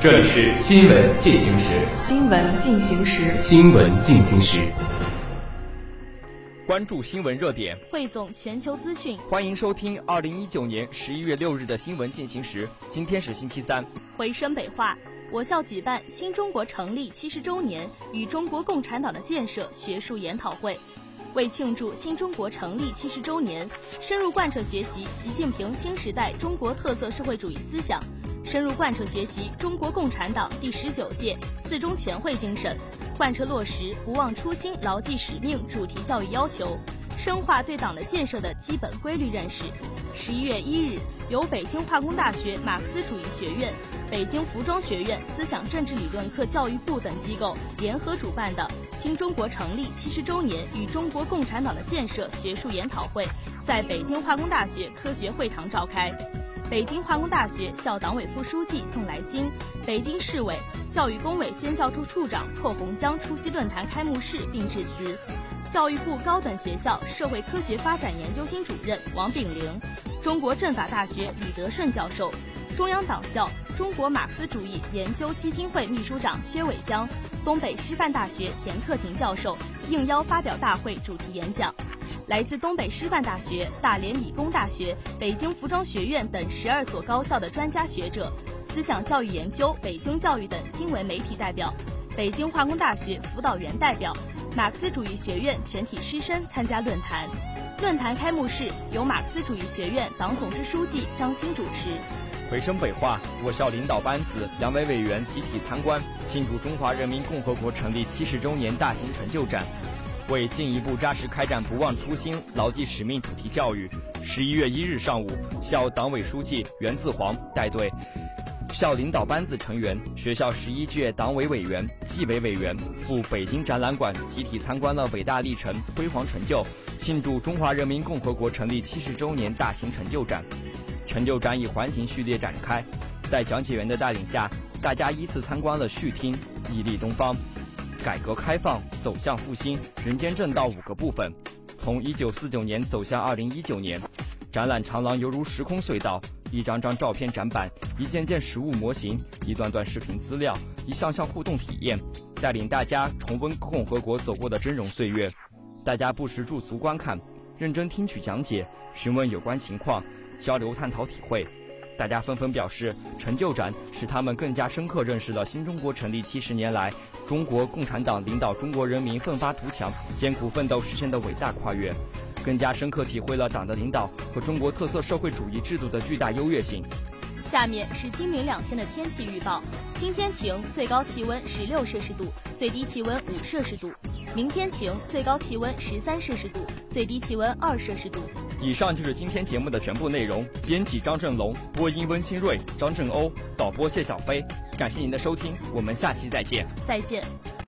这里是新闻进行时。新闻进行时。新闻进行时。关注新闻热点，汇总全球资讯。欢迎收听二零一九年十一月六日的新闻进行时。今天是星期三。回深北话，我校举办新中国成立七十周年与中国共产党的建设学术研讨会。为庆祝新中国成立七十周年，深入贯彻学习习近平新时代中国特色社会主义思想。深入贯彻学习中国共产党第十九届四中全会精神，贯彻落实不忘初心、牢记使命主题教育要求，深化对党的建设的基本规律认识。十一月一日，由北京化工大学马克思主义学院、北京服装学院思想政治理论课教育部等机构联合主办的新中国成立七十周年与中国共产党的建设学术研讨会，在北京化工大学科学会堂召开。北京化工大学校党委副书记宋来新，北京市委教育工委宣教处处长寇洪江出席论坛开幕式并致辞。教育部高等学校社会科学发展研究新主任王炳玲，中国政法大学李德顺教授，中央党校中国马克思主义研究基金会秘书长薛伟江，东北师范大学田克勤教授应邀发表大会主题演讲。来自东北师范大学、大连理工大学、北京服装学院等十二所高校的专家学者、思想教育研究、北京教育等新闻媒体代表、北京化工大学辅导员代表、马克思主义学院全体师生参加论坛。论坛开幕式由马克思主义学院党总支书记张欣主持。回声北话，我校领导班子、两委委员集体参观庆祝中华人民共和国成立七十周年大型成就展。为进一步扎实开展不忘初心、牢记使命主题教育，十一月一日上午，校党委书记袁自煌带队，校领导班子成员、学校十一届党委委员、纪委委员赴北京展览馆集体参观了伟大历程、辉煌成就，庆祝中华人民共和国成立七十周年大型成就展。成就展以环形序列展开，在讲解员的带领下，大家依次参观了序厅、屹立东方。改革开放走向复兴、人间正道五个部分，从一九四九年走向二零一九年，展览长廊犹如时空隧道，一张张照片展板，一件件实物模型，一段段视频资料，一项项互动体验，带领大家重温共和国走过的峥嵘岁月。大家不时驻足观看，认真听取讲解，询问有关情况，交流探讨体会。大家纷纷表示，成就展使他们更加深刻认识了新中国成立七十年来。中国共产党领导中国人民奋发图强、艰苦奋斗实现的伟大跨越，更加深刻体会了党的领导和中国特色社会主义制度的巨大优越性。下面是今明两天的天气预报：今天晴，最高气温十六摄氏度，最低气温五摄氏度；明天晴，最高气温十三摄氏度，最低气温二摄氏度。以上就是今天节目的全部内容。编辑张振龙，播音温新瑞、张振欧，导播谢小飞。感谢您的收听，我们下期再见。再见。